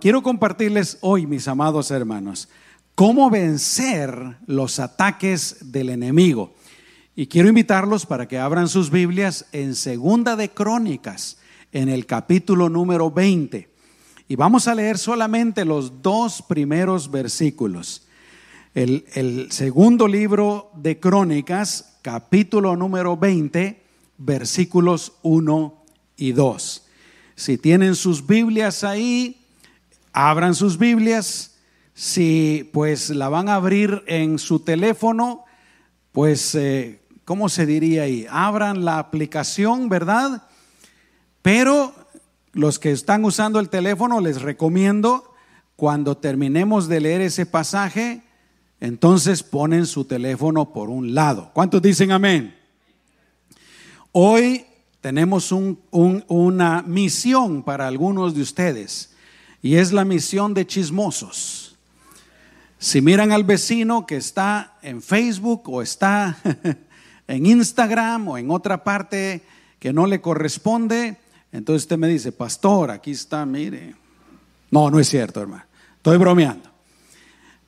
Quiero compartirles hoy, mis amados hermanos, cómo vencer los ataques del enemigo. Y quiero invitarlos para que abran sus Biblias en Segunda de Crónicas, en el capítulo número 20. Y vamos a leer solamente los dos primeros versículos. El, segundo libro de Crónicas, capítulo número 20, versículos 1 y 2. Si tienen sus Biblias ahí, abran sus Biblias. Si pues la van a abrir en su teléfono, pues, eh, ¿cómo se diría ahí? Abran la aplicación, ¿verdad? Pero los que están usando el teléfono, les recomiendo, cuando terminemos de leer ese pasaje, entonces ponen su teléfono por un lado. ¿Cuántos dicen amén? Hoy tenemos una misión para algunos de ustedes y es la misión de chismosos. Si miran al vecino que está en Facebook o está en Instagram o en otra parte que no le corresponde, entonces usted me dice, pastor, aquí está, mire. No, no es cierto, hermano. Estoy bromeando.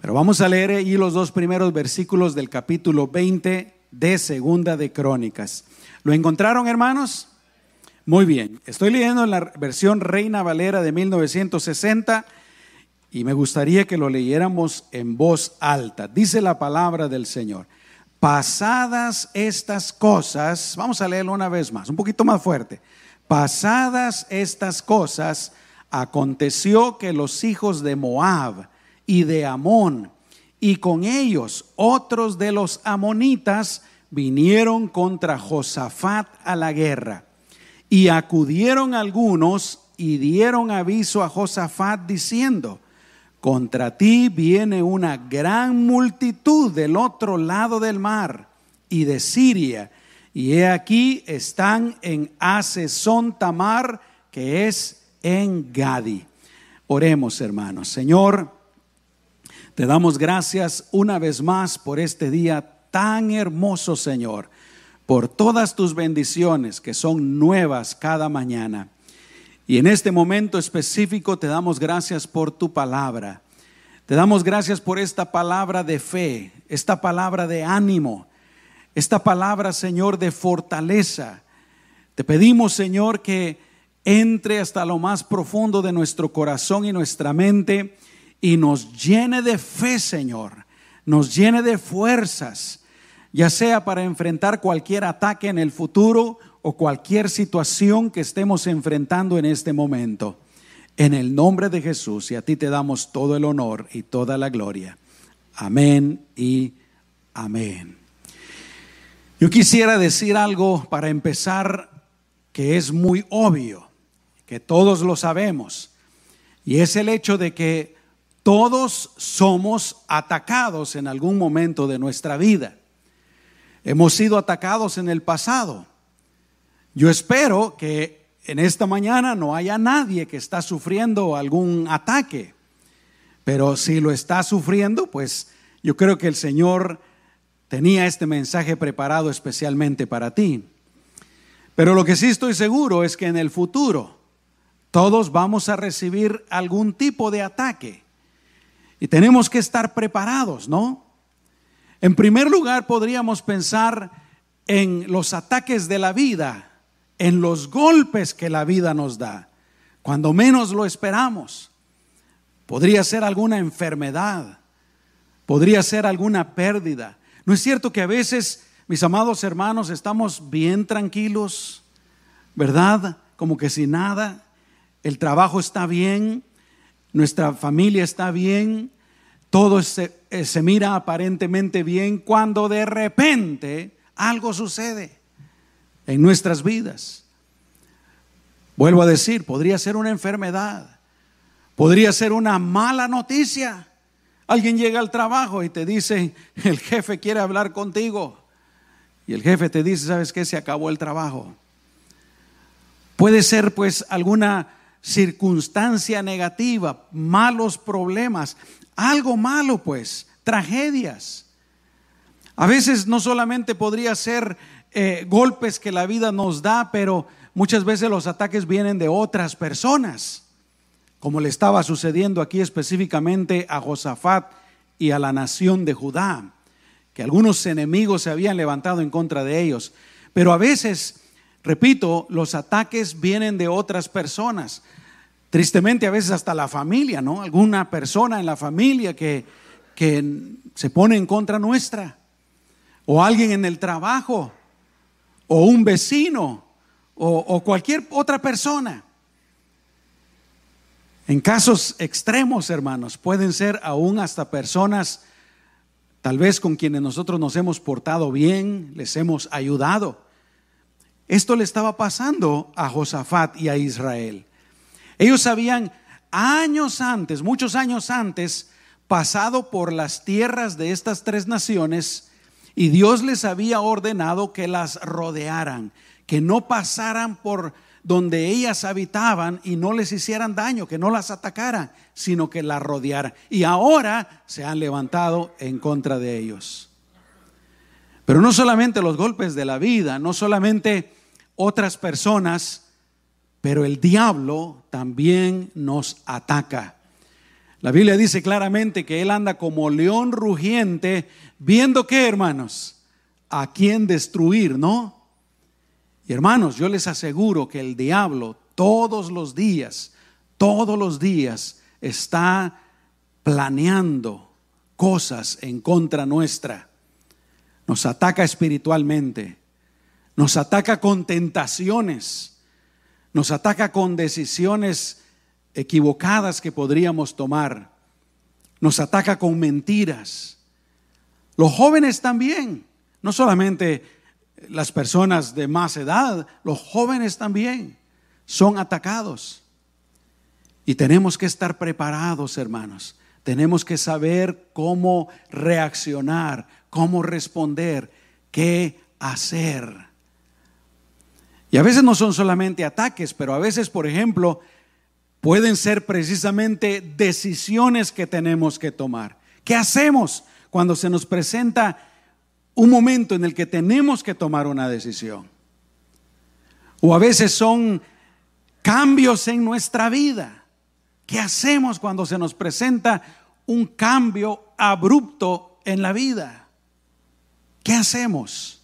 Pero vamos a leer ahí los dos primeros versículos del capítulo 20 de Segunda de Crónicas. ¿Lo encontraron, hermanos? Muy bien, estoy leyendo en la versión Reina Valera de 1960 y me gustaría que lo leyéramos en voz alta. Dice la palabra del Señor. Pasadas estas cosas, vamos a leerlo una vez más, un poquito más fuerte. Pasadas estas cosas, aconteció que los hijos de Moab y de Amón y con ellos otros de los amonitas vinieron contra Josafat a la guerra y acudieron algunos y dieron aviso a Josafat diciendo, contra ti viene una gran multitud del otro lado del mar y de Siria, y he aquí están en Asesón Tamar, que es en Gadi. Oremos, hermanos. Señor, te damos gracias una vez más por este día tan hermoso, Señor por todas tus bendiciones que son nuevas cada mañana. Y en este momento específico te damos gracias por tu palabra. Te damos gracias por esta palabra de fe, esta palabra de ánimo, esta palabra, Señor, de fortaleza. Te pedimos, Señor, que entre hasta lo más profundo de nuestro corazón y nuestra mente y nos llene de fe, Señor, nos llene de fuerzas ya sea para enfrentar cualquier ataque en el futuro o cualquier situación que estemos enfrentando en este momento. En el nombre de Jesús y a ti te damos todo el honor y toda la gloria. Amén y amén. Yo quisiera decir algo para empezar que es muy obvio, que todos lo sabemos, y es el hecho de que todos somos atacados en algún momento de nuestra vida. Hemos sido atacados en el pasado. Yo espero que en esta mañana no haya nadie que está sufriendo algún ataque. Pero si lo está sufriendo, pues yo creo que el Señor tenía este mensaje preparado especialmente para ti. Pero lo que sí estoy seguro es que en el futuro todos vamos a recibir algún tipo de ataque. Y tenemos que estar preparados, ¿no? En primer lugar, podríamos pensar en los ataques de la vida, en los golpes que la vida nos da, cuando menos lo esperamos. Podría ser alguna enfermedad, podría ser alguna pérdida. ¿No es cierto que a veces, mis amados hermanos, estamos bien tranquilos, verdad? Como que sin nada, el trabajo está bien, nuestra familia está bien, todo se, eh, se, mira aparentemente bien cuando de repente algo sucede en nuestras vidas. Vuelvo a decir, podría ser una enfermedad, podría ser una mala noticia. Alguien llega al trabajo y te dice, el jefe quiere hablar contigo. Y el jefe te dice, ¿sabes qué? Se acabó el trabajo. Puede ser pues alguna circunstancia negativa, malos problemas, algo malo, pues, tragedias. A veces no solamente podría ser eh, golpes que la vida nos da, pero muchas veces los ataques vienen de otras personas. como le estaba sucediendo aquí específicamente a Josafat y a la nación de Judá, que algunos enemigos se habían levantado en contra de ellos. Pero a veces, repito, los ataques vienen de otras personas. Tristemente a veces hasta la familia, ¿no? Alguna persona en la familia que, que se pone en contra nuestra. O alguien en el trabajo. O un vecino. O, o cualquier otra persona. En casos extremos, hermanos, pueden ser aún hasta personas tal vez con quienes nosotros nos hemos portado bien, les hemos ayudado. Esto le estaba pasando a Josafat y a Israel. Ellos habían años antes, muchos años antes, pasado por las tierras de estas tres naciones y Dios les había ordenado que las rodearan, que no pasaran por donde ellas habitaban y no les hicieran daño, que no las atacaran, sino que las rodearan. Y ahora se han levantado en contra de ellos. Pero no solamente los golpes de la vida, no solamente otras personas, pero el diablo también nos ataca. La Biblia dice claramente que él anda como león rugiente, viendo qué, hermanos, a quién destruir, ¿no? Y hermanos, yo les aseguro que el diablo todos los días, todos los días está planeando cosas en contra nuestra. Nos ataca espiritualmente, nos ataca con tentaciones nos ataca con decisiones equivocadas que podríamos tomar. Nos ataca con mentiras. Los jóvenes también, no solamente las personas de más edad, los jóvenes también son atacados. Y tenemos que estar preparados, hermanos. Tenemos que saber cómo reaccionar, cómo responder, qué hacer. Y a veces no son solamente ataques, pero a veces, por ejemplo, pueden ser precisamente decisiones que tenemos que tomar. ¿Qué hacemos cuando se nos presenta un momento en el que tenemos que tomar una decisión? O a veces son cambios en nuestra vida. ¿Qué hacemos cuando se nos presenta un cambio abrupto en la vida? ¿Qué hacemos?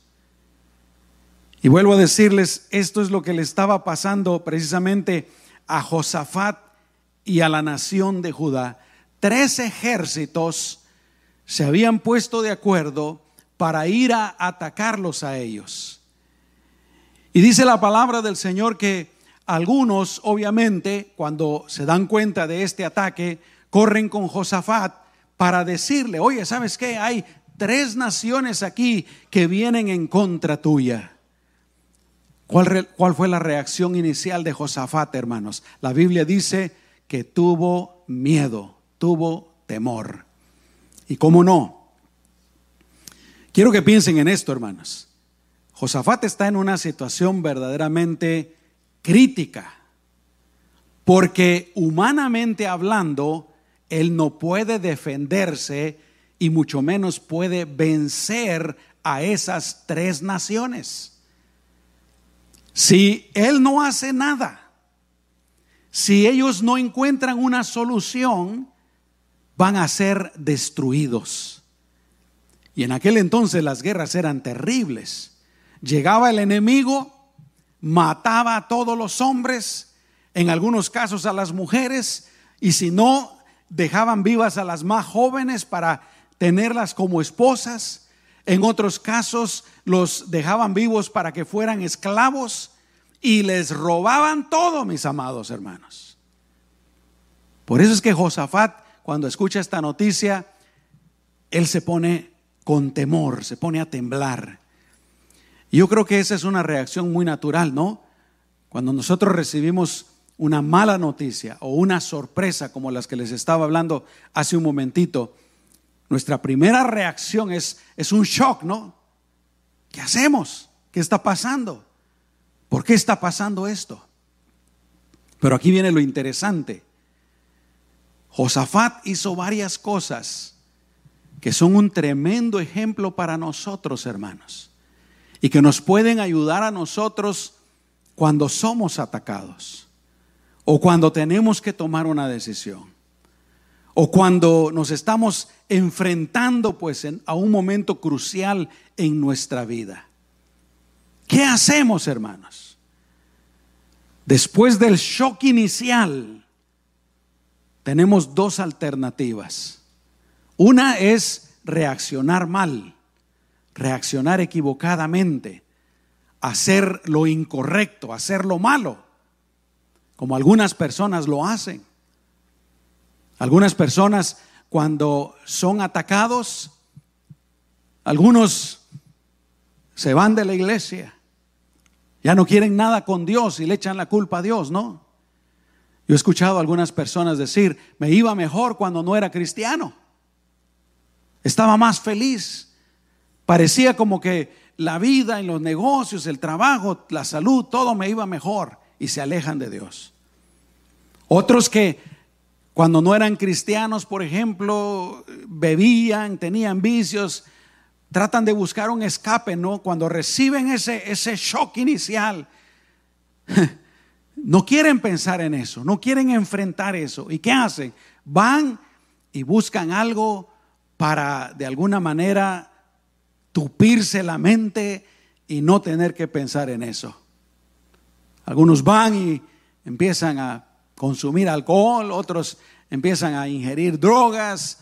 Y vuelvo a decirles, esto es lo que le estaba pasando precisamente a Josafat y a la nación de Judá. Tres ejércitos se habían puesto de acuerdo para ir a atacarlos a ellos. Y dice la palabra del Señor que algunos, obviamente, cuando se dan cuenta de este ataque, corren con Josafat para decirle, oye, ¿sabes qué? Hay tres naciones aquí que vienen en contra tuya. ¿Cuál, fue la reacción inicial de Josafat, hermanos? La Biblia dice que tuvo miedo, tuvo temor. ¿Y cómo no? Quiero que piensen en esto, hermanos. Josafat está en una situación verdaderamente crítica, porque humanamente hablando, él no puede defenderse y mucho menos puede vencer a esas tres naciones. Si Él no hace nada, si ellos no encuentran una solución, van a ser destruidos. Y en aquel entonces las guerras eran terribles. Llegaba el enemigo, mataba a todos los hombres, en algunos casos a las mujeres, y si no, dejaban vivas a las más jóvenes para tenerlas como esposas. En otros casos los dejaban vivos para que fueran esclavos y les robaban todo, mis amados hermanos. Por eso es que Josafat, cuando escucha esta noticia, él se pone con temor, se pone a temblar. Yo creo que esa es una reacción muy natural, ¿no? Cuando nosotros recibimos una mala noticia o una sorpresa como las que les estaba hablando hace un momentito, nuestra primera reacción es, es un shock, ¿no? ¿Qué hacemos? ¿Qué está pasando? ¿Por qué está pasando esto? Pero aquí viene lo interesante. Josafat hizo varias cosas que son un tremendo ejemplo para nosotros, hermanos, y que nos pueden ayudar a nosotros cuando somos atacados. o cuando tenemos que tomar una decisión, o cuando nos estamos enfrentando pues a un momento crucial en nuestra vida. ¿Qué hacemos, hermanos? Después del shock inicial, tenemos dos alternativas. Una es reaccionar mal, reaccionar equivocadamente, hacer lo incorrecto, hacer lo malo, como algunas personas lo hacen. Algunas personas cuando son atacados, algunos se van de la iglesia, ya no quieren nada con Dios y le echan la culpa a Dios, ¿no? Yo he escuchado a algunas personas decir, me iba mejor cuando no era cristiano, estaba más feliz, parecía como que la vida, en los negocios, el trabajo, la salud, todo me iba mejor y se alejan de Dios. Otros que cuando no eran cristianos, por ejemplo, bebían, tenían vicios, tratan de buscar un escape, ¿no? Cuando reciben ese, ese shock inicial, no quieren pensar en eso, no quieren enfrentar eso. ¿Y qué hacen? Van y buscan algo para de alguna manera tupirse la mente y no tener que pensar en eso. Algunos van y empiezan a consumir alcohol, otros empiezan a ingerir drogas,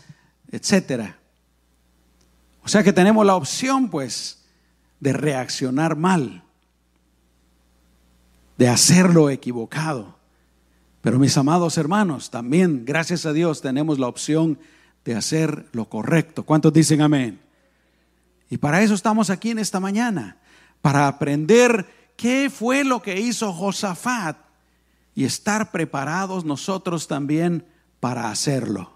etcétera. O sea que tenemos la opción, pues, de reaccionar mal, de hacerlo equivocado. Pero mis amados hermanos, también, gracias a Dios, tenemos la opción de hacer lo correcto. ¿Cuántos dicen amén? Y para eso estamos aquí en esta mañana, para aprender qué fue lo que hizo Josafat y estar preparados nosotros también para hacerlo.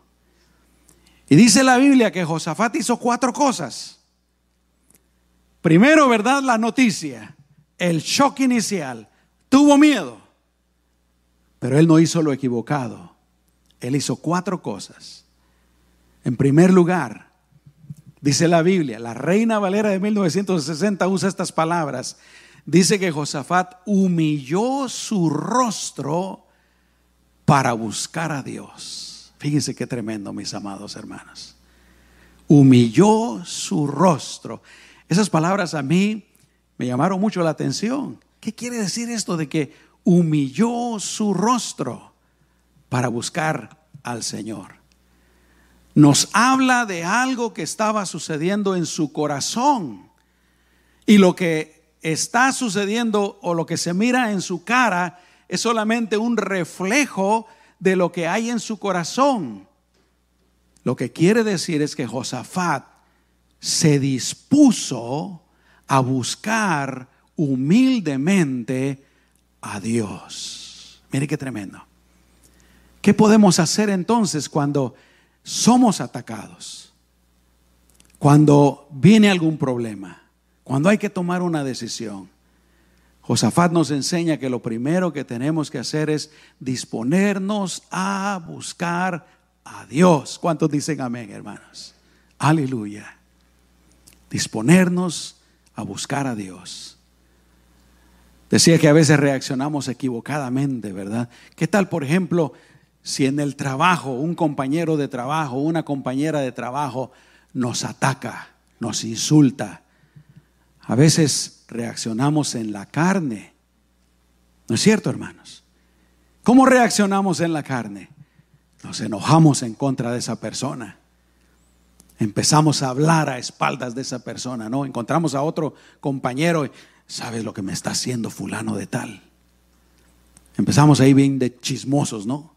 Y dice la Biblia que Josafat hizo cuatro cosas. Primero, ¿verdad? La noticia, el shock inicial. Tuvo miedo, pero él no hizo lo equivocado. Él hizo cuatro cosas. En primer lugar, Dice la Biblia, la Reina Valera de 1960 usa estas palabras. Dice que Josafat humilló su rostro para buscar a Dios. Fíjense qué tremendo, mis amados hermanos. Humilló su rostro. Esas palabras a mí me llamaron mucho la atención. ¿Qué quiere decir esto de que humilló su rostro para buscar al Señor? nos habla de algo que estaba sucediendo en su corazón. Y lo que está sucediendo o lo que se mira en su cara es solamente un reflejo de lo que hay en su corazón. Lo que quiere decir es que Josafat se dispuso a buscar humildemente a Dios. Mire qué tremendo. ¿Qué podemos hacer entonces cuando somos atacados. Cuando viene algún problema, cuando hay que tomar una decisión. Josafat nos enseña que lo primero que tenemos que hacer es disponernos a buscar a Dios. ¿Cuántos dicen amén, hermanos? Aleluya. Disponernos a buscar a Dios. Decía que a veces reaccionamos equivocadamente, ¿verdad? ¿Qué tal, por ejemplo, si en el trabajo un compañero de trabajo, una compañera de trabajo nos ataca, nos insulta, a veces reaccionamos en la carne. ¿No es cierto, hermanos? ¿Cómo reaccionamos en la carne? Nos enojamos en contra de esa persona. Empezamos a hablar a espaldas de esa persona, ¿no? Encontramos a otro compañero ¿sabes lo que me está haciendo fulano de tal? Empezamos ahí bien de chismosos, ¿no?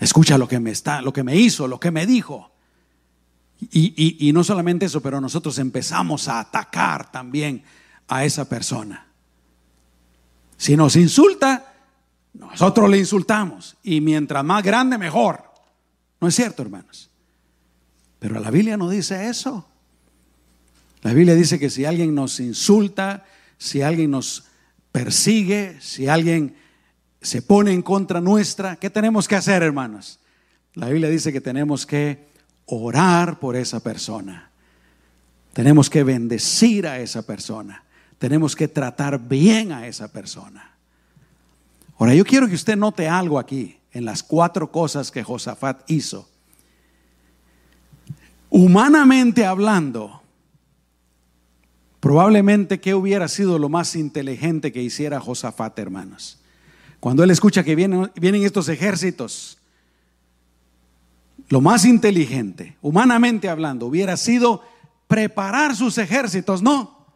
Escucha lo que me está, lo que me hizo, lo que me dijo. Y, y, no solamente eso, pero nosotros empezamos a atacar también a esa persona. Si nos insulta, nosotros le insultamos. Y mientras más grande, mejor. ¿No es cierto, hermanos? Pero la Biblia no dice eso. La Biblia dice que si alguien nos insulta, si alguien nos persigue, si alguien se pone en contra nuestra, ¿qué tenemos que hacer, hermanos? La Biblia dice que tenemos que orar por esa persona. Tenemos que bendecir a esa persona. Tenemos que tratar bien a esa persona. Ahora, yo quiero que usted note algo aquí, en las cuatro cosas que Josafat hizo. Humanamente hablando, probablemente que hubiera sido lo más inteligente que hiciera Josafat, hermanos. Cuando él escucha que vienen, vienen estos ejércitos, lo más inteligente, humanamente hablando, hubiera sido preparar sus ejércitos, no,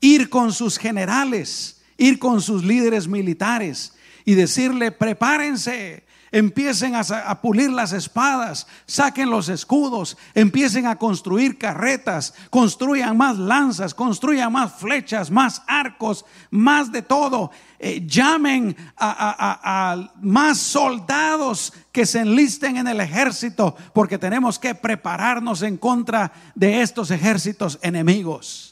ir con sus generales, ir con sus líderes militares y decirle, prepárense, Empiecen a, pulir las espadas, saquen los escudos, empiecen a construir carretas, construyan más lanzas, construyan más flechas, más arcos, más de todo. Eh, llamen a, a más soldados que se enlisten en el ejército, porque tenemos que prepararnos en contra de estos ejércitos enemigos.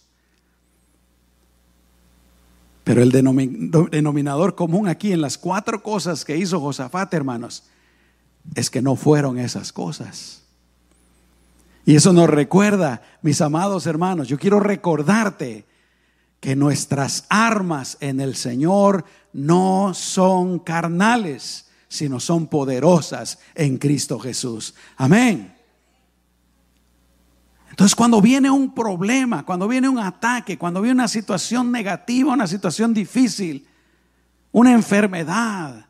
Pero el denominador común aquí en las cuatro cosas que hizo Josafat, hermanos, es que no fueron esas cosas. Y eso nos recuerda, mis amados hermanos, yo quiero recordarte que nuestras armas en el Señor no son carnales, sino son poderosas en Cristo Jesús. Amén. Entonces cuando viene un problema, cuando viene un ataque, cuando viene una situación negativa, una situación difícil, una enfermedad,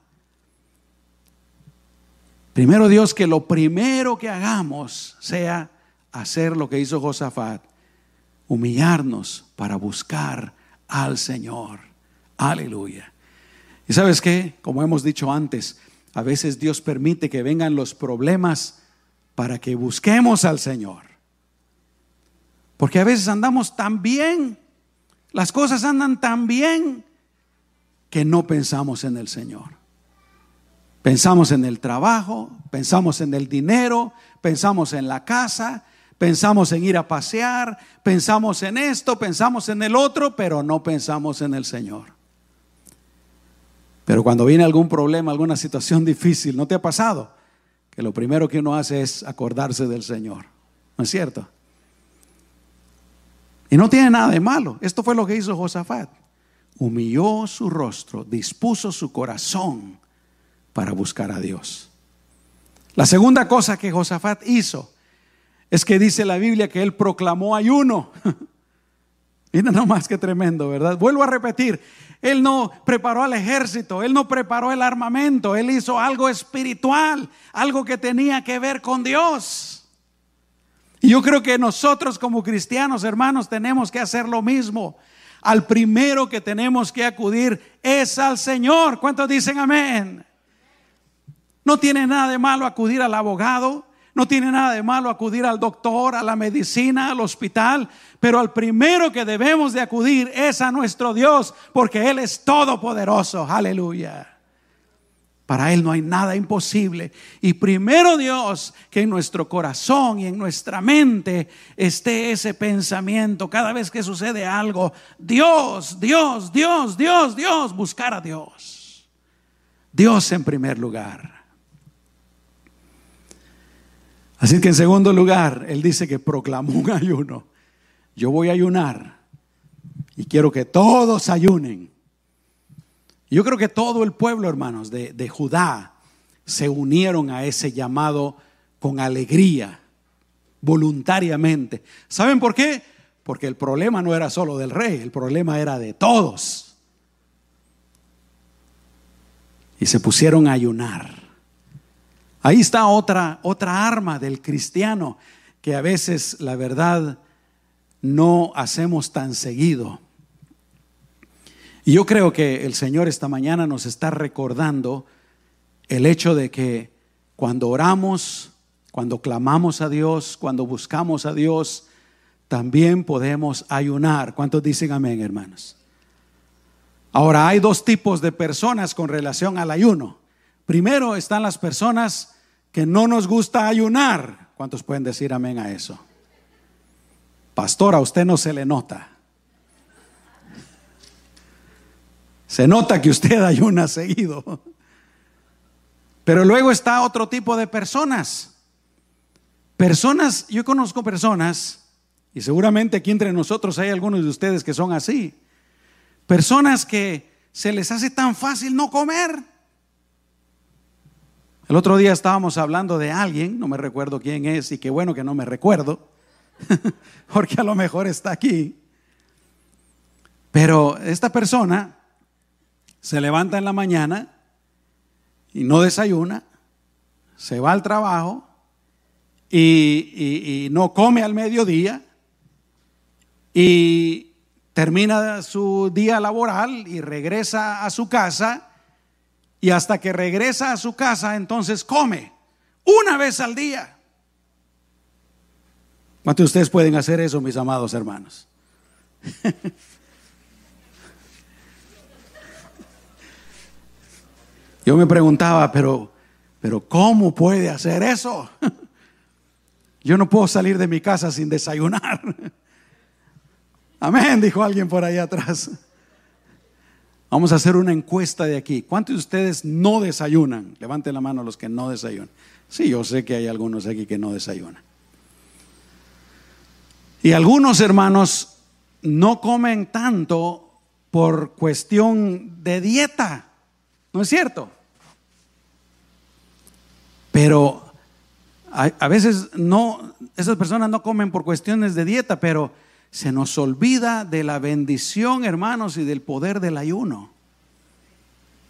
primero Dios que lo primero que hagamos sea hacer lo que hizo Josafat, humillarnos para buscar al Señor. Aleluya. Y sabes qué, como hemos dicho antes, a veces Dios permite que vengan los problemas para que busquemos al Señor. Porque a veces andamos tan bien, las cosas andan tan bien, que no pensamos en el Señor. Pensamos en el trabajo, pensamos en el dinero, pensamos en la casa, pensamos en ir a pasear, pensamos en esto, pensamos en el otro, pero no pensamos en el Señor. Pero cuando viene algún problema, alguna situación difícil, ¿no te ha pasado? Que lo primero que uno hace es acordarse del Señor. ¿No es cierto? Y no tiene nada de malo. Esto fue lo que hizo Josafat. Humilló su rostro, dispuso su corazón para buscar a Dios. La segunda cosa que Josafat hizo es que dice la Biblia que él proclamó ayuno. Mira nomás que tremendo, ¿verdad? Vuelvo a repetir, él no preparó al ejército, él no preparó el armamento, él hizo algo espiritual, algo que tenía que ver con Dios. Yo creo que nosotros como cristianos, hermanos, tenemos que hacer lo mismo. Al primero que tenemos que acudir es al Señor. ¿Cuántos dicen amén? No tiene nada de malo acudir al abogado, no tiene nada de malo acudir al doctor, a la medicina, al hospital, pero al primero que debemos de acudir es a nuestro Dios, porque Él es todopoderoso. Aleluya. Para Él no hay nada imposible. Y primero Dios, que en nuestro corazón y en nuestra mente esté ese pensamiento cada vez que sucede algo. Dios, Dios, Dios, Dios, Dios, buscar a Dios. Dios en primer lugar. Así que en segundo lugar, Él dice que proclamó un ayuno. Yo voy a ayunar y quiero que todos ayunen. Yo creo que todo el pueblo, hermanos, de, Judá se unieron a ese llamado con alegría, voluntariamente. ¿Saben por qué? Porque el problema no era solo del rey, el problema era de todos. Y se pusieron a ayunar. Ahí está otra, otra arma del cristiano que a veces, la verdad, no hacemos tan seguido. Y yo creo que el Señor esta mañana nos está recordando el hecho de que cuando oramos, cuando clamamos a Dios, cuando buscamos a Dios, también podemos ayunar. ¿Cuántos dicen amén, hermanos? Ahora, hay dos tipos de personas con relación al ayuno. Primero están las personas que no nos gusta ayunar. ¿Cuántos pueden decir amén a eso? Pastor, a usted no se le nota. Se nota que usted ayuna seguido. Pero luego está otro tipo de personas. Personas, yo conozco personas, y seguramente aquí entre nosotros hay algunos de ustedes que son así. Personas que se les hace tan fácil no comer. El otro día estábamos hablando de alguien, no me recuerdo quién es, y qué bueno que no me recuerdo, porque a lo mejor está aquí. Pero esta persona se levanta en la mañana y no desayuna, se va al trabajo y, no come al mediodía y termina su día laboral y regresa a su casa y hasta que regresa a su casa entonces come una vez al día. ¿Cuántos de ustedes pueden hacer eso, mis amados hermanos? Yo me preguntaba, pero, pero ¿cómo puede hacer eso? Yo no puedo salir de mi casa sin desayunar. Amén, dijo alguien por ahí atrás. Vamos a hacer una encuesta de aquí. ¿Cuántos de ustedes no desayunan? Levanten la mano los que no desayunan. Sí, yo sé que hay algunos aquí que no desayunan. Y algunos hermanos no comen tanto por cuestión de dieta. ¿No es cierto? Pero a, veces no, esas personas no comen por cuestiones de dieta, pero se nos olvida de la bendición, hermanos, y del poder del ayuno.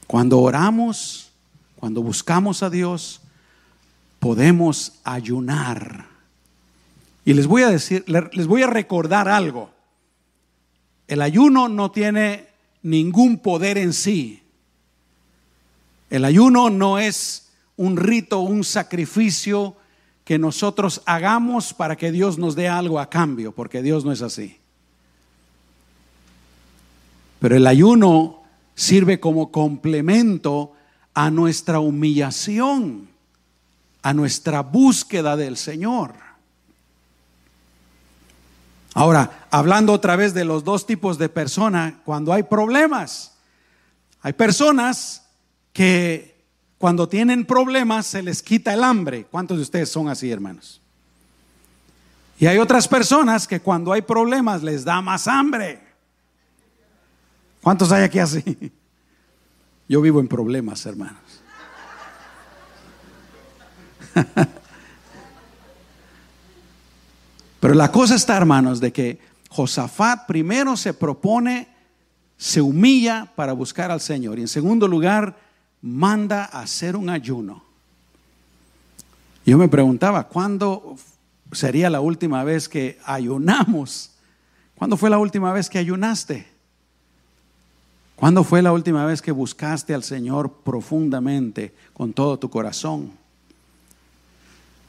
Cuando oramos, cuando buscamos a Dios, podemos ayunar. Y les voy a decir, les voy a recordar algo. El ayuno no tiene ningún poder en sí. El ayuno no es un rito, un sacrificio que nosotros hagamos para que Dios nos dé algo a cambio, porque Dios no es así. Pero el ayuno sirve como complemento a nuestra humillación, a nuestra búsqueda del Señor. Ahora, hablando otra vez de los dos tipos de personas, cuando hay problemas, hay personas que cuando tienen problemas se les quita el hambre. ¿Cuántos de ustedes son así, hermanos? Y hay otras personas que cuando hay problemas les da más hambre. ¿Cuántos hay aquí así? Yo vivo en problemas, hermanos. Pero la cosa está, hermanos, de que Josafat primero se propone, se humilla para buscar al Señor. Y en segundo lugar, manda a hacer un ayuno. Yo me preguntaba, ¿cuándo sería la última vez que ayunamos? ¿Cuándo fue la última vez que ayunaste? ¿Cuándo fue la última vez que buscaste al Señor profundamente con todo tu corazón?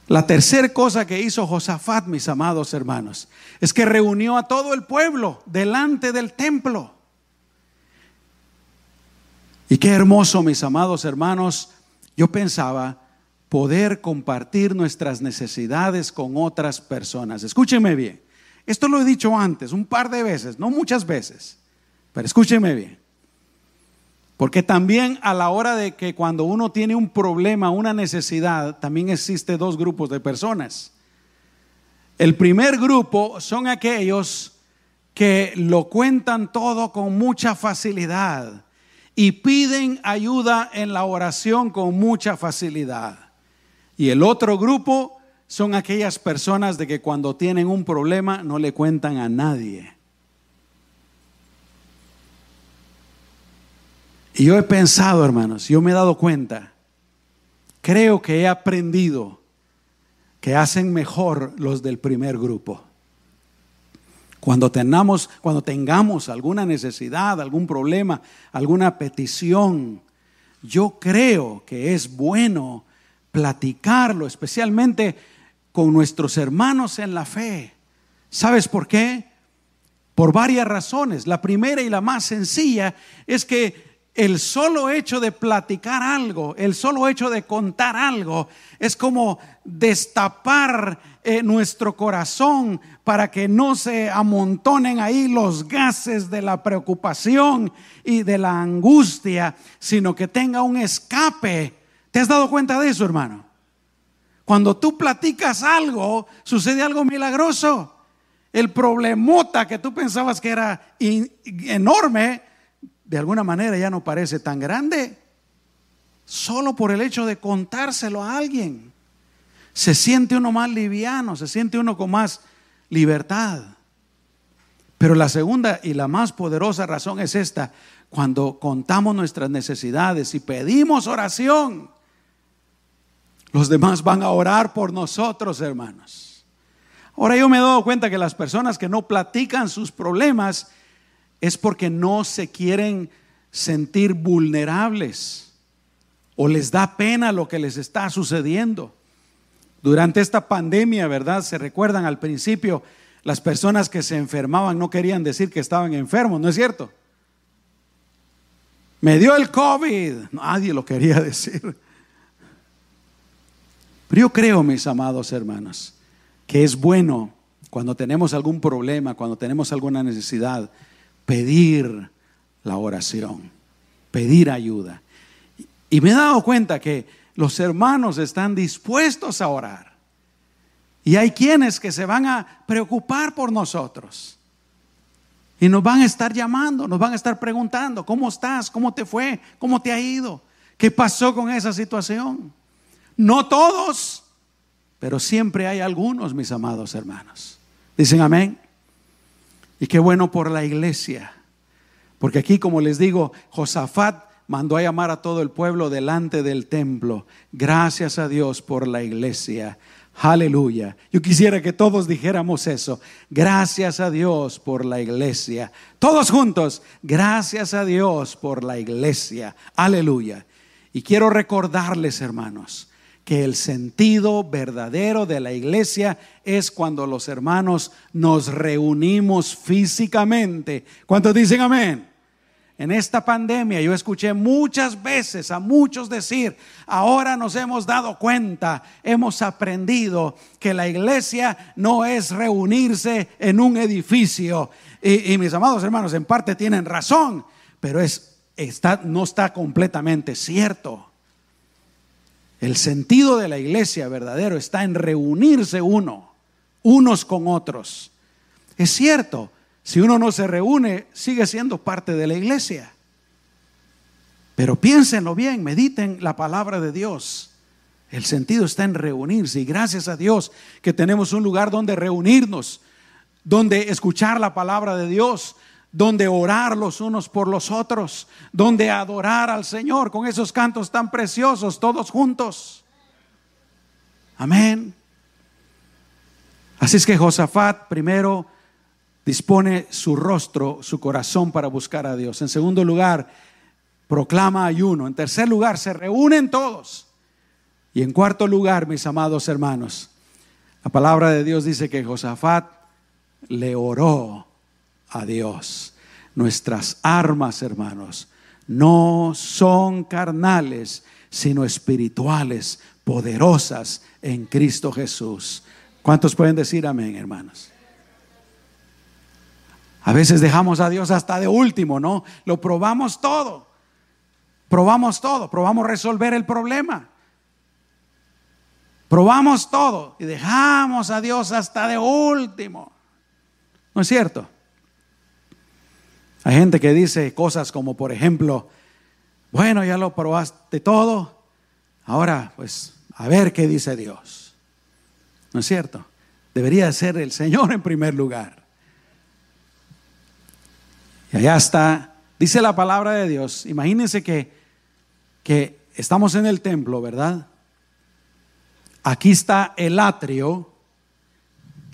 La tercera cosa que hizo Josafat, mis amados hermanos, es que reunió a todo el pueblo delante del templo. Y qué hermoso, mis amados hermanos, yo pensaba poder compartir nuestras necesidades con otras personas. Escúcheme bien. Esto lo he dicho antes, un par de veces, no muchas veces, pero escúcheme bien. Porque también a la hora de que cuando uno tiene un problema, una necesidad, también existe dos grupos de personas. El primer grupo son aquellos que lo cuentan todo con mucha facilidad y piden ayuda en la oración con mucha facilidad. Y el otro grupo son aquellas personas de que cuando tienen un problema no le cuentan a nadie. Y yo he pensado, hermanos, yo me he dado cuenta, creo que he aprendido que hacen mejor los del primer grupo. Cuando tengamos, cuando tengamos alguna necesidad, algún problema, alguna petición, yo creo que es bueno platicarlo, especialmente con nuestros hermanos en la fe. ¿Sabes por qué? Por varias razones. La primera y la más sencilla es que el solo hecho de platicar algo, el solo hecho de contar algo, es como destapar eh, nuestro corazón para que no se amontonen ahí los gases de la preocupación y de la angustia, sino que tenga un escape. ¿Te has dado cuenta de eso, hermano? Cuando tú platicas algo, sucede algo milagroso. El problemota que tú pensabas que era enorme, de alguna manera ya no parece tan grande. Solo por el hecho de contárselo a alguien. Se siente uno más liviano, se siente uno con más libertad. Pero la segunda y la más poderosa razón es esta. Cuando contamos nuestras necesidades y pedimos oración, los demás van a orar por nosotros, hermanos. Ahora yo me he dado cuenta que las personas que no platican sus problemas es porque no se quieren sentir vulnerables o les da pena lo que les está sucediendo. Durante esta pandemia, ¿verdad? Se recuerdan al principio, las personas que se enfermaban no querían decir que estaban enfermos, ¿no es cierto? Me dio el COVID, nadie lo quería decir. Pero yo creo, mis amados hermanos, que es bueno cuando tenemos algún problema, cuando tenemos alguna necesidad, pedir la oración, pedir ayuda. Y me he dado cuenta que los hermanos están dispuestos a orar. Y hay quienes que se van a preocupar por nosotros. Y nos van a estar llamando, nos van a estar preguntando, ¿cómo estás? ¿Cómo te fue? ¿Cómo te ha ido? ¿Qué pasó con esa situación? No todos, pero siempre hay algunos, mis amados hermanos. Dicen amén. Y qué bueno por la iglesia. Porque aquí, como les digo, Josafat mandó a llamar a todo el pueblo delante del templo. Gracias a Dios por la iglesia. Aleluya. Yo quisiera que todos dijéramos eso. Gracias a Dios por la iglesia. Todos juntos. Gracias a Dios por la iglesia. Aleluya. Y quiero recordarles, hermanos, que el sentido verdadero de la iglesia es cuando los hermanos nos reunimos físicamente. ¿Cuántos dicen amén? En esta pandemia yo escuché muchas veces a muchos decir, ahora nos hemos dado cuenta, hemos aprendido que la iglesia no es reunirse en un edificio. Y, mis amados hermanos, en parte tienen razón, pero es, está, no está completamente cierto. El sentido de la iglesia verdadero está en reunirse uno, unos con otros. Es cierto, si uno no se reúne, sigue siendo parte de la iglesia. Pero piénsenlo bien, mediten la palabra de Dios. El sentido está en reunirse y gracias a Dios que tenemos un lugar donde reunirnos, donde escuchar la palabra de Dios, donde orar los unos por los otros, donde adorar al Señor con esos cantos tan preciosos, todos juntos. Amén. Así es que Josafat primero dispone su rostro, su corazón para buscar a Dios. En segundo lugar, proclama ayuno. En tercer lugar, se reúnen todos. Y en cuarto lugar, mis amados hermanos, la palabra de Dios dice que Josafat le oró a Dios. Nuestras armas, hermanos, no son carnales, sino espirituales, poderosas en Cristo Jesús. ¿Cuántos pueden decir amén, hermanos? A veces dejamos a Dios hasta de último, ¿no? Lo probamos todo. Probamos todo, probamos resolver el problema. Probamos todo y dejamos a Dios hasta de último. ¿No es cierto? Hay gente que dice cosas como, por ejemplo, bueno, ya lo probaste todo, ahora pues a ver qué dice Dios. ¿No es cierto? Debería ser el Señor en primer lugar. Y allá está, dice la palabra de Dios, imagínense que, que estamos en el templo, ¿verdad? Aquí está el atrio,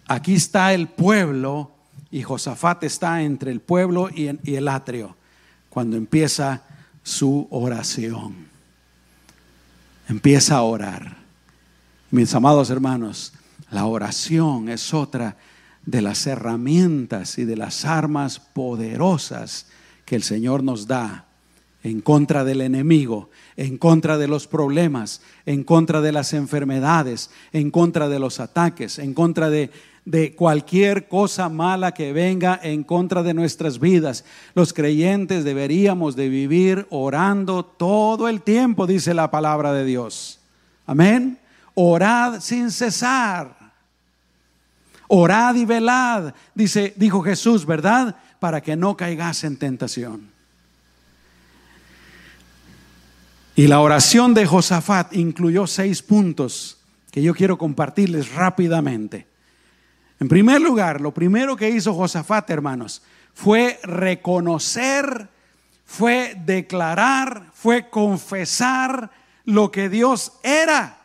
aquí está el pueblo y Josafat está entre el pueblo y, el atrio cuando empieza su oración. Empieza a orar. Mis amados hermanos, la oración es otra de las herramientas y de las armas poderosas que el Señor nos da en contra del enemigo, en contra de los problemas, en contra de las enfermedades, en contra de los ataques, en contra de cualquier cosa mala que venga en contra de nuestras vidas. Los creyentes deberíamos de vivir orando todo el tiempo, dice la palabra de Dios. Amén. Orad sin cesar. Orad y velad, dice, dijo Jesús, ¿verdad? Para que no caigas en tentación. Y la oración de Josafat incluyó seis puntos que yo quiero compartirles rápidamente. En primer lugar, lo primero que hizo Josafat, hermanos, fue reconocer, fue declarar, fue confesar lo que Dios era.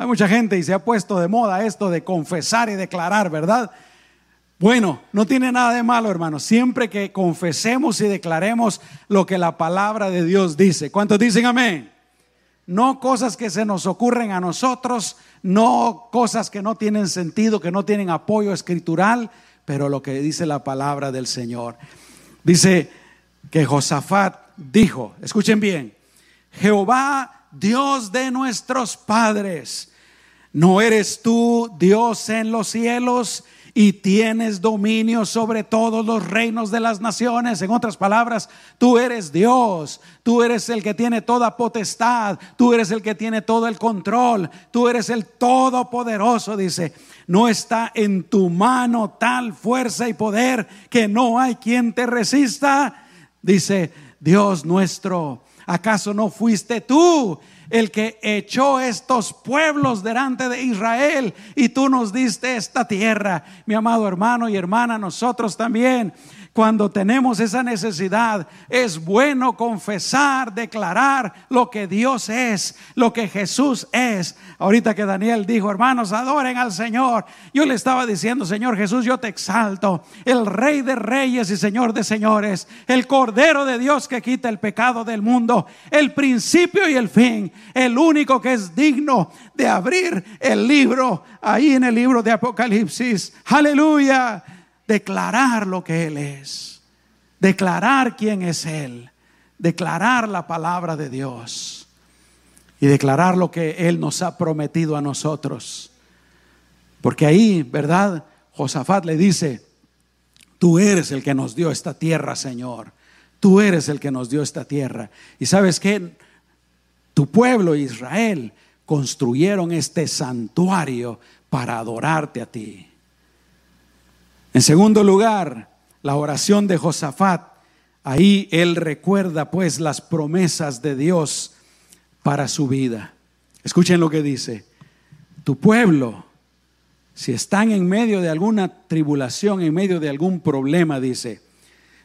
Hay mucha gente y se ha puesto de moda esto de confesar y declarar, ¿verdad? Bueno, no tiene nada de malo, hermanos, siempre que confesemos y declaremos lo que la palabra de Dios dice. ¿Cuántos dicen amén? No cosas que se nos ocurren a nosotros, no cosas que no tienen sentido, que no tienen apoyo escritural, pero lo que dice la palabra del Señor. Dice que Josafat dijo, escuchen bien, Jehová, Dios de nuestros padres, ¿no eres tú Dios en los cielos? y tienes dominio sobre todos los reinos de las naciones. En otras palabras, tú eres Dios, tú eres el que tiene toda potestad, tú eres el que tiene todo el control, tú eres el todopoderoso, dice. No está en tu mano tal fuerza y poder que no hay quien te resista, dice Dios nuestro. ¿Acaso no fuiste tú el que echó estos pueblos delante de Israel y tú nos diste esta tierra. Mi amado hermano y hermana, nosotros también cuando tenemos esa necesidad, es bueno confesar, declarar lo que Dios es, lo que Jesús es. Ahorita que Daniel dijo, hermanos, adoren al Señor. Yo le estaba diciendo, Señor Jesús, yo te exalto, el Rey de Reyes y Señor de Señores, el Cordero de Dios que quita el pecado del mundo, el principio y el fin, el único que es digno de abrir el libro, ahí en el libro de Apocalipsis. Aleluya declarar lo que Él es, declarar quién es Él, declarar la palabra de Dios y declarar lo que Él nos ha prometido a nosotros. Porque ahí, ¿verdad? Josafat le dice, tú eres el que nos dio esta tierra, Señor. Tú eres el que nos dio esta tierra. Y sabes que tu pueblo Israel construyeron este santuario para adorarte a ti. En segundo lugar, la oración de Josafat. Ahí él recuerda pues las promesas de Dios para su vida. Escuchen lo que dice. Tu pueblo, si están en medio de alguna tribulación, en medio de algún problema, dice,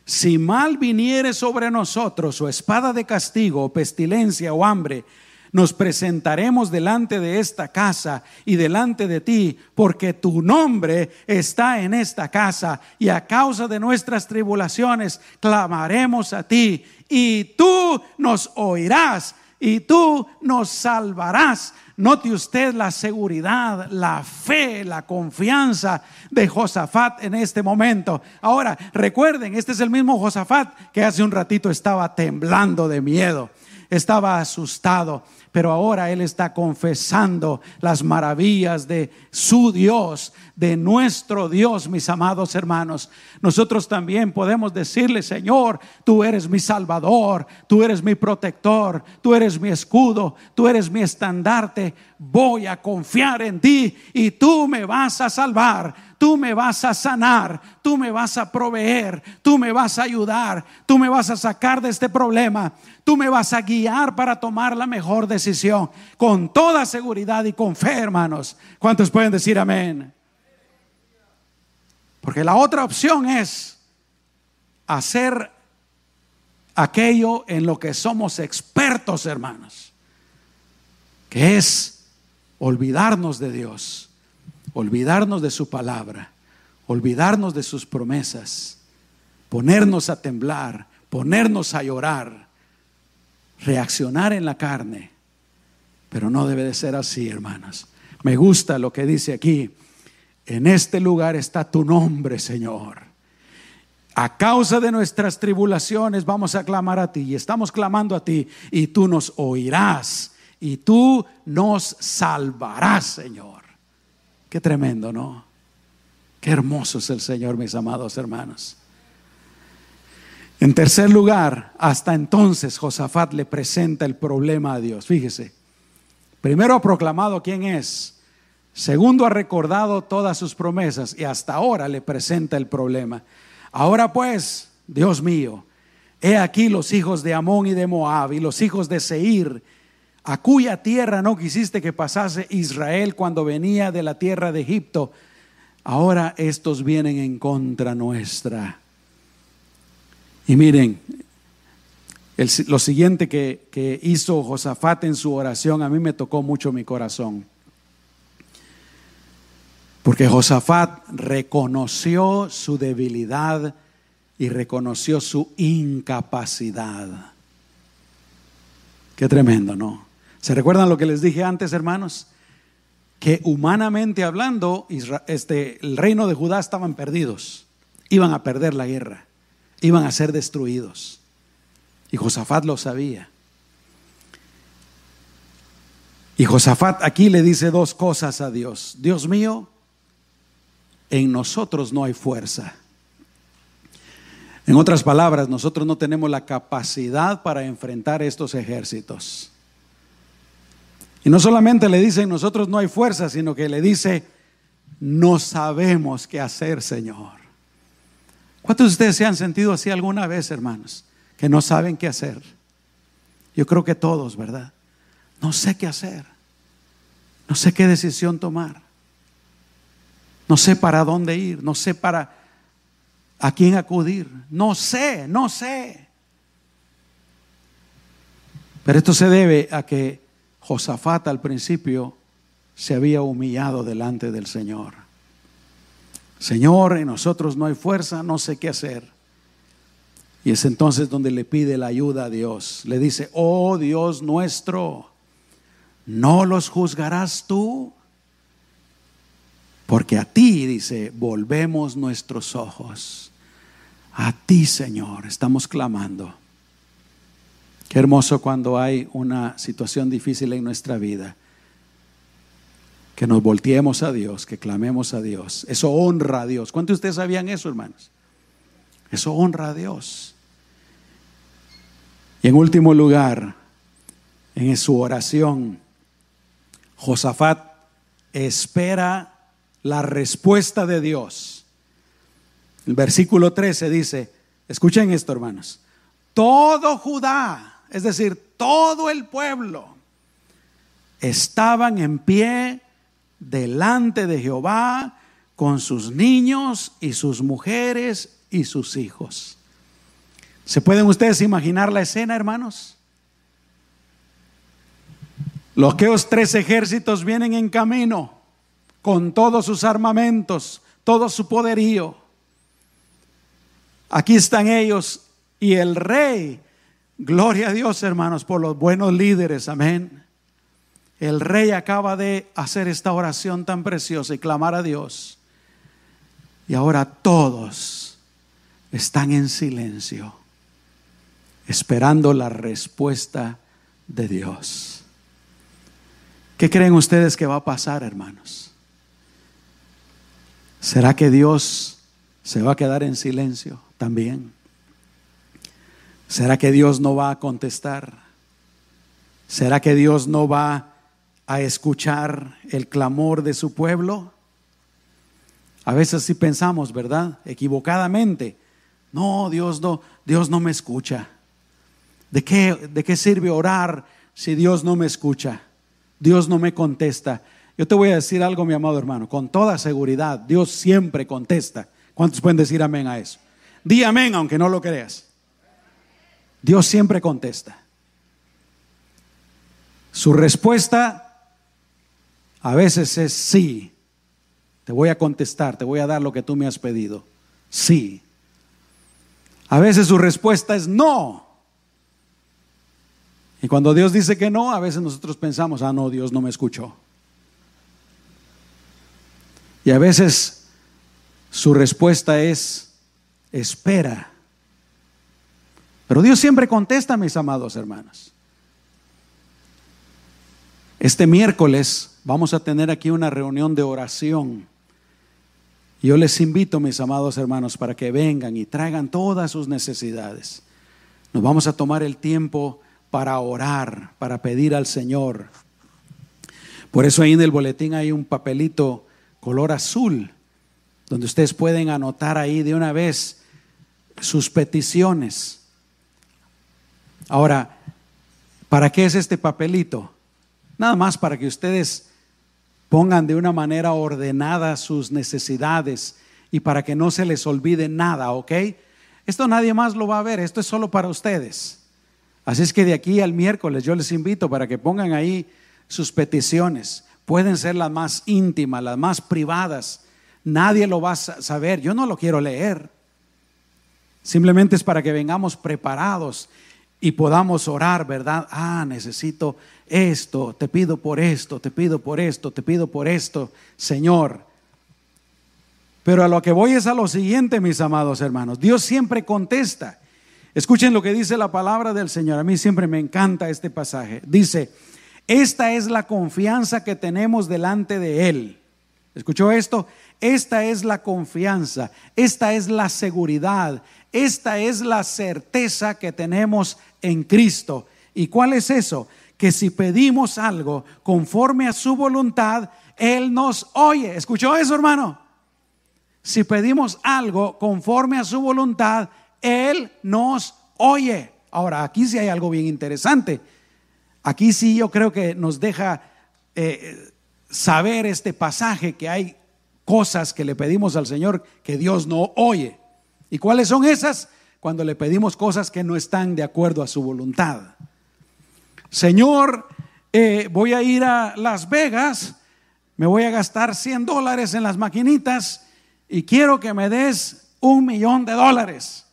si mal viniere sobre nosotros o espada de castigo, o pestilencia o hambre, nos presentaremos delante de esta casa y delante de ti, porque tu nombre está en esta casa y a causa de nuestras tribulaciones clamaremos a ti y tú nos oirás y tú nos salvarás. Note usted la seguridad, la fe, la confianza de Josafat en este momento. Ahora, recuerden, este es el mismo Josafat que hace un ratito estaba temblando de miedo, estaba asustado pero ahora Él está confesando las maravillas de su Dios, de nuestro Dios, mis amados hermanos. Nosotros también podemos decirle, Señor, tú eres mi Salvador, tú eres mi protector, tú eres mi escudo, tú eres mi estandarte. Voy a confiar en ti y tú me vas a salvar tú me vas a sanar, tú me vas a proveer, tú me vas a ayudar, tú me vas a sacar de este problema, tú me vas a guiar para tomar la mejor decisión, con toda seguridad y con fe, hermanos. ¿Cuántos pueden decir amén? Porque la otra opción es hacer aquello en lo que somos expertos, hermanos, que es olvidarnos de Dios olvidarnos de su palabra, olvidarnos de sus promesas, ponernos a temblar, ponernos a llorar, reaccionar en la carne. Pero no debe de ser así, hermanas. Me gusta lo que dice aquí. En este lugar está tu nombre, Señor. A causa de nuestras tribulaciones vamos a clamar a ti y estamos clamando a ti y tú nos oirás y tú nos salvarás, Señor. Qué tremendo, ¿no? Qué hermoso es el Señor, mis amados hermanos. En tercer lugar, hasta entonces Josafat le presenta el problema a Dios. Fíjese, primero ha proclamado quién es, segundo ha recordado todas sus promesas y hasta ahora le presenta el problema. Ahora pues, Dios mío, He aquí los hijos de Amón y de Moab y los hijos de Seir, a cuya tierra no quisiste que pasase Israel cuando venía de la tierra de Egipto. Ahora estos vienen en contra nuestra. Y miren, lo siguiente que, que hizo Josafat en su oración a mí me tocó mucho mi corazón. Porque Josafat reconoció su debilidad y reconoció su incapacidad. Qué tremendo, ¿no? ¿Se recuerdan lo que les dije antes, hermanos? Que humanamente hablando, este, el reino de Judá estaban perdidos. Iban a perder la guerra. Iban a ser destruidos. Y Josafat lo sabía. Y Josafat aquí le dice dos cosas a Dios. Dios mío, en nosotros no hay fuerza. En otras palabras, nosotros no tenemos la capacidad para enfrentar estos ejércitos. Y no solamente le dice, en nosotros no hay fuerza, sino que le dice, no sabemos qué hacer, Señor. ¿Cuántos de ustedes se han sentido así alguna vez, hermanos? Que no saben qué hacer. Yo creo que todos, ¿verdad? No sé qué hacer. No sé qué decisión tomar. No sé para dónde ir, no sé para a quién acudir. No sé, no sé. Pero esto se debe a que Josafat al principio se había humillado delante del Señor. Señor, en nosotros no hay fuerza, no sé qué hacer. Y es entonces donde le pide la ayuda a Dios. Le dice, oh Dios nuestro, ¿no los juzgarás tú? Porque a ti, dice, volvemos nuestros ojos. A ti, Señor, estamos clamando. Qué hermoso cuando hay una situación difícil en nuestra vida. Que nos volteemos a Dios, que clamemos a Dios. Eso honra a Dios. ¿Cuántos de ustedes sabían eso, hermanos? Eso honra a Dios. Y en último lugar, en su oración, Josafat espera la respuesta de Dios. El versículo 13 dice, escuchen esto hermanos, todo Judá, es decir, todo el pueblo, estaban en pie delante de Jehová con sus niños y sus mujeres y sus hijos. ¿Se pueden ustedes imaginar la escena, hermanos? Los que os tres ejércitos vienen en camino con todos sus armamentos, todo su poderío. Aquí están ellos y el rey, gloria a Dios hermanos por los buenos líderes, amén. El rey acaba de hacer esta oración tan preciosa y clamar a Dios. Y ahora todos están en silencio, esperando la respuesta de Dios. ¿Qué creen ustedes que va a pasar, hermanos? ¿Será que Dios se va a quedar en silencio también? ¿Será que Dios no va a contestar? ¿Será que Dios no va a escuchar el clamor de su pueblo? A veces sí pensamos, ¿verdad? Equivocadamente. No, Dios no, Dios no me escucha. ¿De qué, ¿De qué sirve orar si Dios no me escucha? Dios no me contesta. Yo te voy a decir algo, mi amado hermano, con toda seguridad, Dios siempre contesta. ¿Cuántos pueden decir amén a eso? Di amén aunque no lo creas. Dios siempre contesta. Su respuesta a veces es sí. Te voy a contestar, te voy a dar lo que tú me has pedido. Sí. A veces su respuesta es no. Y cuando Dios dice que no, a veces nosotros pensamos, ah, no, Dios no me escuchó. Y a veces su respuesta es, espera. Pero Dios siempre contesta, mis amados hermanos. Este miércoles vamos a tener aquí una reunión de oración. Yo les invito, mis amados hermanos, para que vengan y traigan todas sus necesidades. Nos vamos a tomar el tiempo para orar, para pedir al Señor. Por eso ahí en el boletín hay un papelito color azul, donde ustedes pueden anotar ahí de una vez sus peticiones. Ahora, ¿para qué es este papelito? Nada más para que ustedes pongan de una manera ordenada sus necesidades y para que no se les olvide nada, ¿ok? Esto nadie más lo va a ver, esto es solo para ustedes. Así es que de aquí al miércoles yo les invito para que pongan ahí sus peticiones. Pueden ser las más íntimas, las más privadas. Nadie lo va a saber. Yo no lo quiero leer. Simplemente es para que vengamos preparados y podamos orar, ¿verdad? Ah, necesito esto, te pido por esto, te pido por esto, te pido por esto, Señor. Pero a lo que voy es a lo siguiente, mis amados hermanos. Dios siempre contesta. Escuchen lo que dice la palabra del Señor. A mí siempre me encanta este pasaje. Dice, esta es la confianza que tenemos delante de Él. ¿Escuchó esto? Esta es la confianza, esta es la seguridad, esta es la certeza que tenemos en Cristo. ¿Y cuál es eso? Que si pedimos algo conforme a su voluntad, Él nos oye. ¿Escuchó eso, hermano? Si pedimos algo conforme a su voluntad, Él nos oye. Ahora, aquí sí hay algo bien interesante. Aquí sí yo creo que nos deja eh, saber este pasaje que hay cosas que le pedimos al Señor que Dios no oye. ¿Y cuáles son esas? Cuando le pedimos cosas que no están de acuerdo a su voluntad. Señor, eh, voy a ir a Las Vegas, me voy a gastar 100 dólares en las maquinitas y quiero que me des un millón de dólares.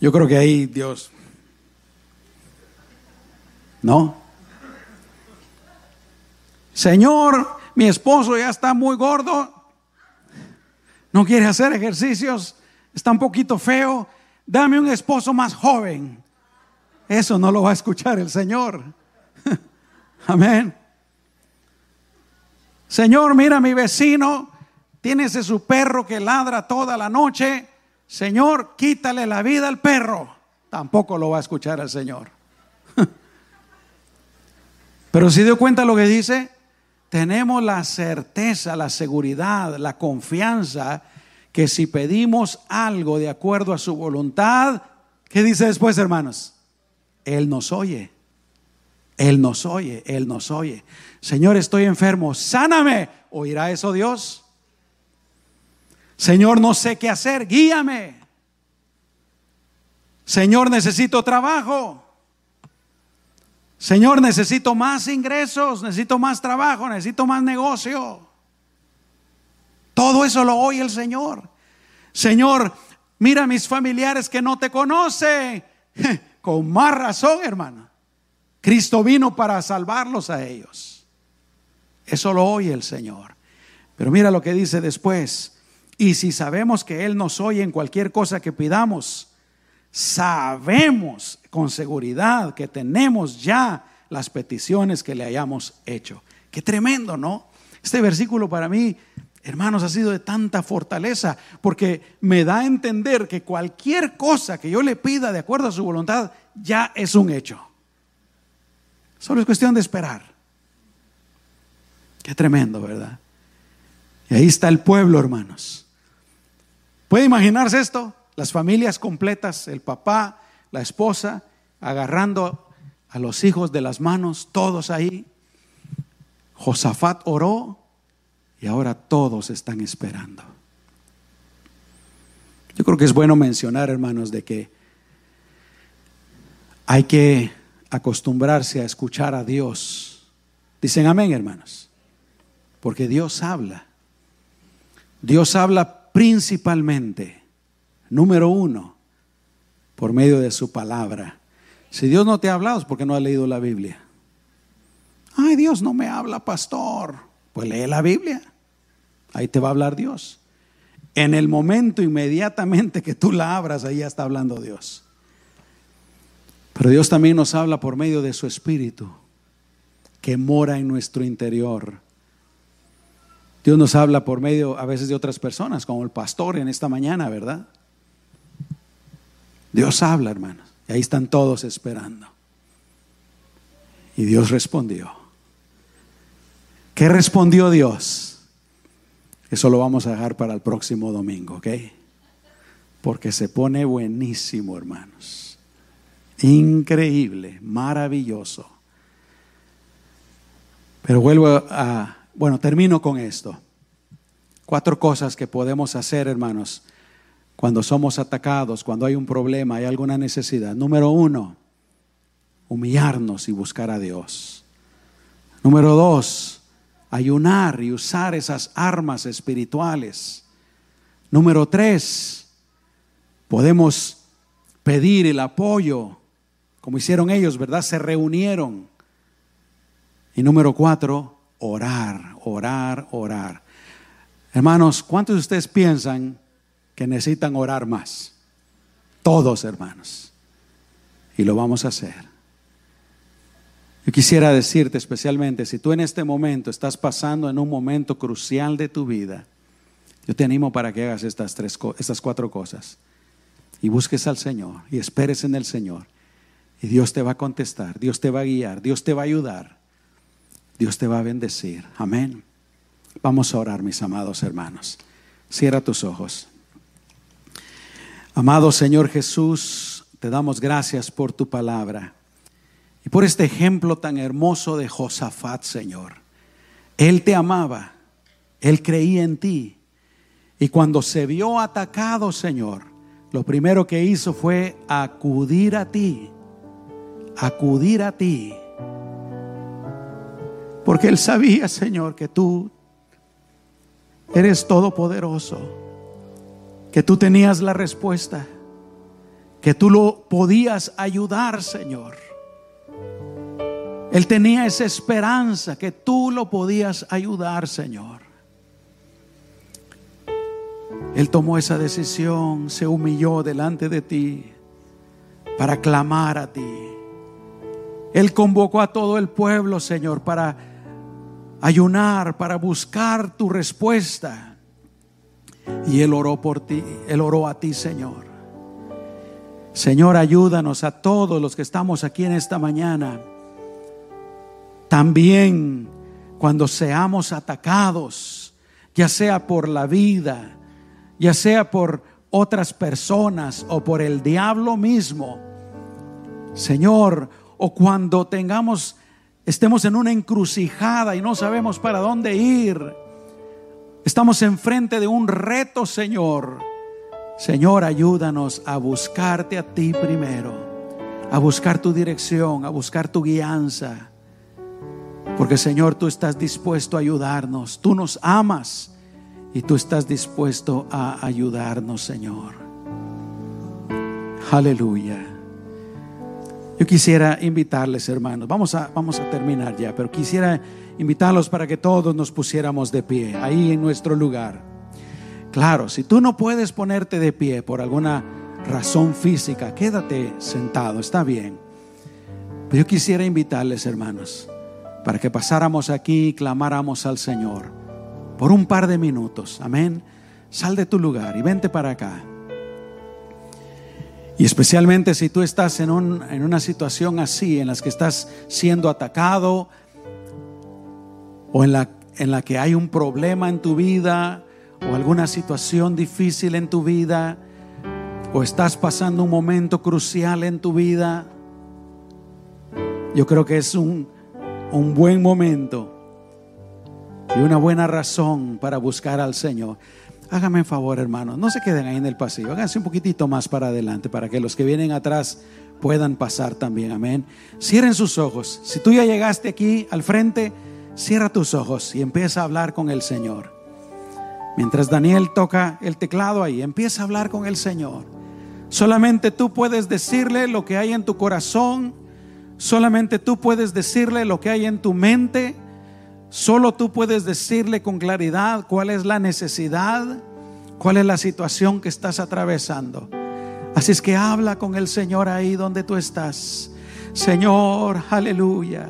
Yo creo que ahí Dios no. Señor, mi esposo ya está muy gordo, no quiere hacer ejercicios, está un poquito feo, dame un esposo más joven. Eso no lo va a escuchar el Señor. Amén. Señor, mira mi vecino, tiene ese su perro que ladra toda la noche. Señor, quítale la vida al perro. Tampoco lo va a escuchar el Señor. Pero si dio cuenta lo que dice, tenemos la certeza, la seguridad, la confianza que si pedimos algo de acuerdo a su voluntad, ¿qué dice después, hermanos? Él nos oye. Él nos oye, Él nos oye. Señor, estoy enfermo, sáname. ¿Oirá eso Dios? Señor, no sé qué hacer, guíame. Señor, necesito trabajo. Señor, necesito más ingresos, necesito más trabajo, necesito más negocio. Todo eso lo oye el Señor. Señor, mira a mis familiares que no te conocen. Con más razón, hermano. Cristo vino para salvarlos a ellos. Eso lo oye el Señor. Pero mira lo que dice después. Y si sabemos que Él nos oye en cualquier cosa que pidamos, sabemos con seguridad que tenemos ya las peticiones que le hayamos hecho. Qué tremendo, ¿no? Este versículo para mí, hermanos, ha sido de tanta fortaleza porque me da a entender que cualquier cosa que yo le pida de acuerdo a su voluntad ya es un hecho. Solo es cuestión de esperar. Qué tremendo, ¿verdad? Y ahí está el pueblo, hermanos. ¿Puede imaginarse esto? Las familias completas, el papá, la esposa, agarrando a los hijos de las manos, todos ahí. Josafat oró y ahora todos están esperando. Yo creo que es bueno mencionar, hermanos, de que hay que acostumbrarse a escuchar a Dios. Dicen amén, hermanos. Porque Dios habla. Dios habla principalmente, número uno, por medio de su palabra. Si Dios no te ha hablado es porque no ha leído la Biblia. Ay, Dios no me habla, pastor. Pues lee la Biblia. Ahí te va a hablar Dios. En el momento inmediatamente que tú la abras, ahí ya está hablando Dios. Pero Dios también nos habla por medio de su Espíritu, que mora en nuestro interior. Dios nos habla por medio a veces de otras personas, como el pastor en esta mañana, ¿verdad? Dios habla, hermanos. Y ahí están todos esperando. Y Dios respondió. ¿Qué respondió Dios? Eso lo vamos a dejar para el próximo domingo, ¿ok? porque se pone buenísimo, hermanos. Increíble, maravilloso. Pero vuelvo a, bueno, termino con esto. Cuatro cosas que podemos hacer, hermanos, cuando somos atacados, cuando hay un problema, hay alguna necesidad. Número uno, humillarnos y buscar a Dios. Número dos, ayunar y usar esas armas espirituales. Número tres, podemos pedir el apoyo, como hicieron ellos, ¿verdad? Se reunieron. Y número cuatro, orar, orar, orar. Hermanos, ¿cuántos de ustedes piensan que necesitan orar más? Todos, hermanos. Y lo vamos a hacer. Yo quisiera decirte especialmente, si tú en este momento estás pasando en un momento crucial de tu vida, yo te animo para que hagas estas, tres, estas cuatro cosas y busques al Señor y esperes en el Señor. Y Dios te va a contestar, Dios te va a guiar, Dios te va a ayudar, Dios te va a bendecir. Amén. Vamos a orar, mis amados hermanos. Cierra tus ojos. Amado Señor Jesús, te damos gracias por tu palabra. Y por este ejemplo tan hermoso de Josafat, Señor. Él te amaba, él creía en ti. Y cuando se vio atacado, Señor, lo primero que hizo fue acudir a ti, acudir a ti. Porque él sabía, Señor, que tú eres todopoderoso, que tú tenías la respuesta, que tú lo podías ayudar, Señor. Él tenía esa esperanza que tú lo podías ayudar, Señor. Él tomó esa decisión, se humilló delante de ti para clamar a ti. Él convocó a todo el pueblo, Señor, para ayunar, para buscar tu respuesta. Y Él oró por ti, Él oró a ti, Señor. Señor, ayúdanos a todos los que estamos aquí en esta mañana también cuando seamos atacados, ya sea por la vida, ya sea por otras personas o por el diablo mismo, Señor, o cuando tengamos, estemos en una encrucijada y no sabemos para dónde ir, estamos enfrente de un reto, Señor. Señor, ayúdanos a buscarte a ti primero, a buscar tu dirección, a buscar tu guianza. Porque Señor, tú estás dispuesto a ayudarnos. Tú nos amas y tú estás dispuesto a ayudarnos, Señor. Aleluya. Yo quisiera invitarles, hermanos, vamos a, vamos a terminar ya, pero quisiera invitarlos para que todos nos pusiéramos de pie, ahí en nuestro lugar. Claro, si tú no puedes ponerte de pie por alguna razón física, quédate sentado, está bien. Pero yo quisiera invitarles, hermanos, para que pasáramos aquí y clamáramos al Señor por un par de minutos. Amén. Sal de tu lugar y vente para acá. Y especialmente si tú estás en, en una situación así, en la que estás siendo atacado o en la, en la que hay un problema en tu vida o alguna situación difícil en tu vida o estás pasando un momento crucial en tu vida, yo creo que es un, un buen momento y una buena razón para buscar al Señor. Hágame un favor, hermanos, no se queden ahí en el pasillo, háganse un poquitito más para adelante para que los que vienen atrás puedan pasar también. Amén. Cierren sus ojos. Si tú ya llegaste aquí al frente, cierra tus ojos y empieza a hablar con el Señor. Mientras Daniel toca el teclado ahí, empieza a hablar con el Señor. Solamente tú puedes decirle lo que hay en tu corazón Solamente tú puedes decirle lo que hay en tu mente. Solo tú puedes decirle con claridad cuál es la necesidad, cuál es la situación que estás atravesando. Así es que habla con el Señor ahí donde tú estás. Señor, aleluya.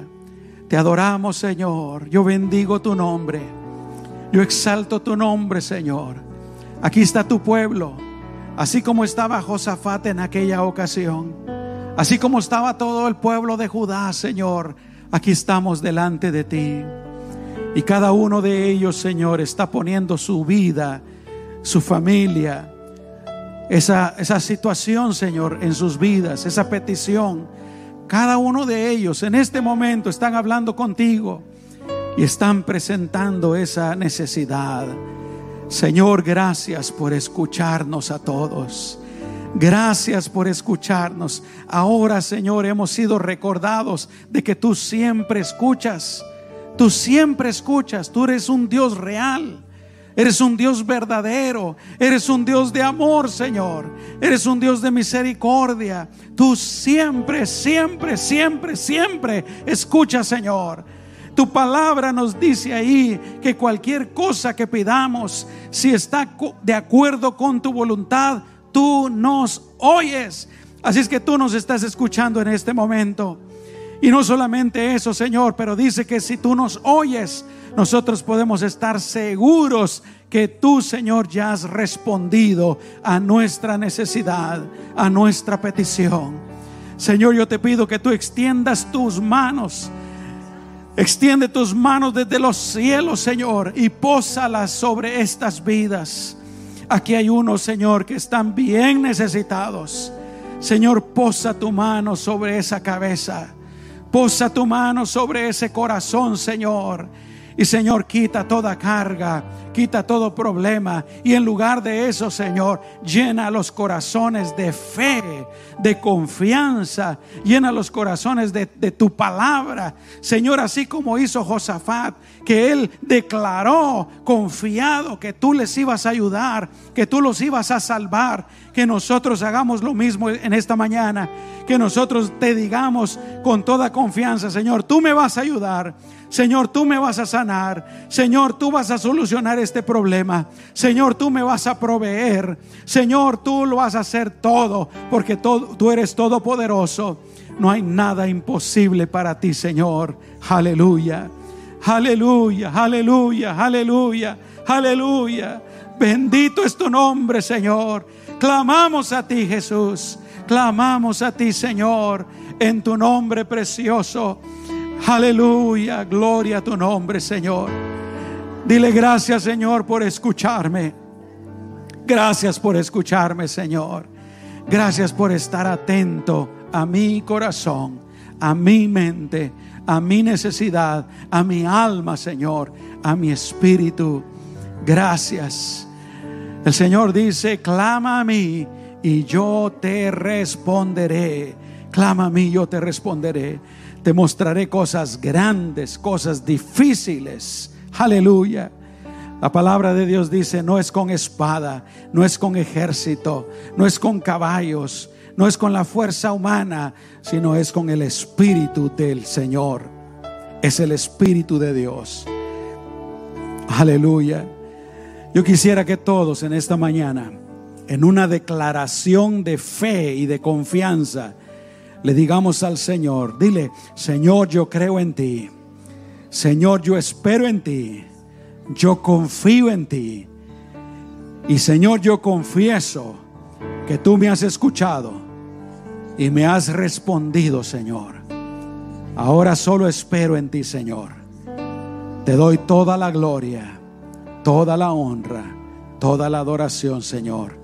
Te adoramos, Señor. Yo bendigo tu nombre. Yo exalto tu nombre, Señor. Aquí está tu pueblo, así como estaba Josafat en aquella ocasión. Así como estaba todo el pueblo de Judá, Señor, aquí estamos delante de ti. Y cada uno de ellos, Señor, está poniendo su vida, su familia, esa, esa situación, Señor, en sus vidas, esa petición. Cada uno de ellos en este momento están hablando contigo y están presentando esa necesidad. Señor, gracias por escucharnos a todos. Gracias por escucharnos. Ahora, Señor, hemos sido recordados de que tú siempre escuchas. Tú siempre escuchas. Tú eres un Dios real. Eres un Dios verdadero. Eres un Dios de amor, Señor. Eres un Dios de misericordia. Tú siempre, siempre, siempre, siempre escuchas, Señor. Tu palabra nos dice ahí que cualquier cosa que pidamos, si está de acuerdo con tu voluntad, tú nos oyes. Así es que tú nos estás escuchando en este momento. Y no solamente eso, Señor, pero dice que si tú nos oyes, nosotros podemos estar seguros que tú, Señor, ya has respondido a nuestra necesidad, a nuestra petición. Señor, yo te pido que tú extiendas tus manos. Extiende tus manos desde los cielos, Señor, y pósalas sobre estas vidas. Aquí hay unos, Señor, que están bien necesitados. Señor, posa tu mano sobre esa cabeza. Posa tu mano sobre ese corazón, Señor. Y Señor, quita toda carga, quita todo problema. Y en lugar de eso, Señor, llena los corazones de fe, de confianza. Llena los corazones de, de, tu palabra. Señor, así como hizo Josafat, que él declaró confiado que tú les ibas a ayudar, que tú los ibas a salvar. Que nosotros hagamos lo mismo en esta mañana. Que nosotros te digamos con toda confianza, Señor, tú me vas a ayudar. Señor, tú me vas a sanar. Señor, tú vas a solucionar este problema. Señor, tú me vas a proveer. Señor, tú lo vas a hacer todo porque tú eres todopoderoso. No hay nada imposible para ti, Señor. Aleluya. Aleluya, aleluya, aleluya, aleluya. Bendito es tu nombre, Señor. Clamamos a ti, Jesús. Clamamos a ti, Señor, en tu nombre precioso. Aleluya, gloria a tu nombre, Señor. Dile gracias, Señor, por escucharme. Gracias por escucharme, Señor. Gracias por estar atento a mi corazón, a mi mente, a mi necesidad, a mi alma, Señor, a mi espíritu. Gracias. El Señor dice, clama a mí y yo te responderé. Clama a mí, yo te responderé. Te mostraré cosas grandes, cosas difíciles. Aleluya. La palabra de Dios dice, no es con espada, no es con ejército, no es con caballos, no es con la fuerza humana, sino es con el Espíritu del Señor. Es el Espíritu de Dios. Aleluya. Yo quisiera que todos en esta mañana, en una declaración de fe y de confianza, le digamos al Señor, dile, Señor, yo creo en ti. Señor, yo espero en ti. Yo confío en ti. Y Señor, yo confieso que tú me has escuchado y me has respondido, Señor. Ahora solo espero en ti, Señor. Te doy toda la gloria, toda la honra, toda la adoración, Señor,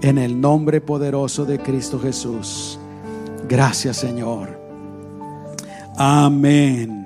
en el nombre poderoso de Cristo Jesús. Gracias Señor. Amén.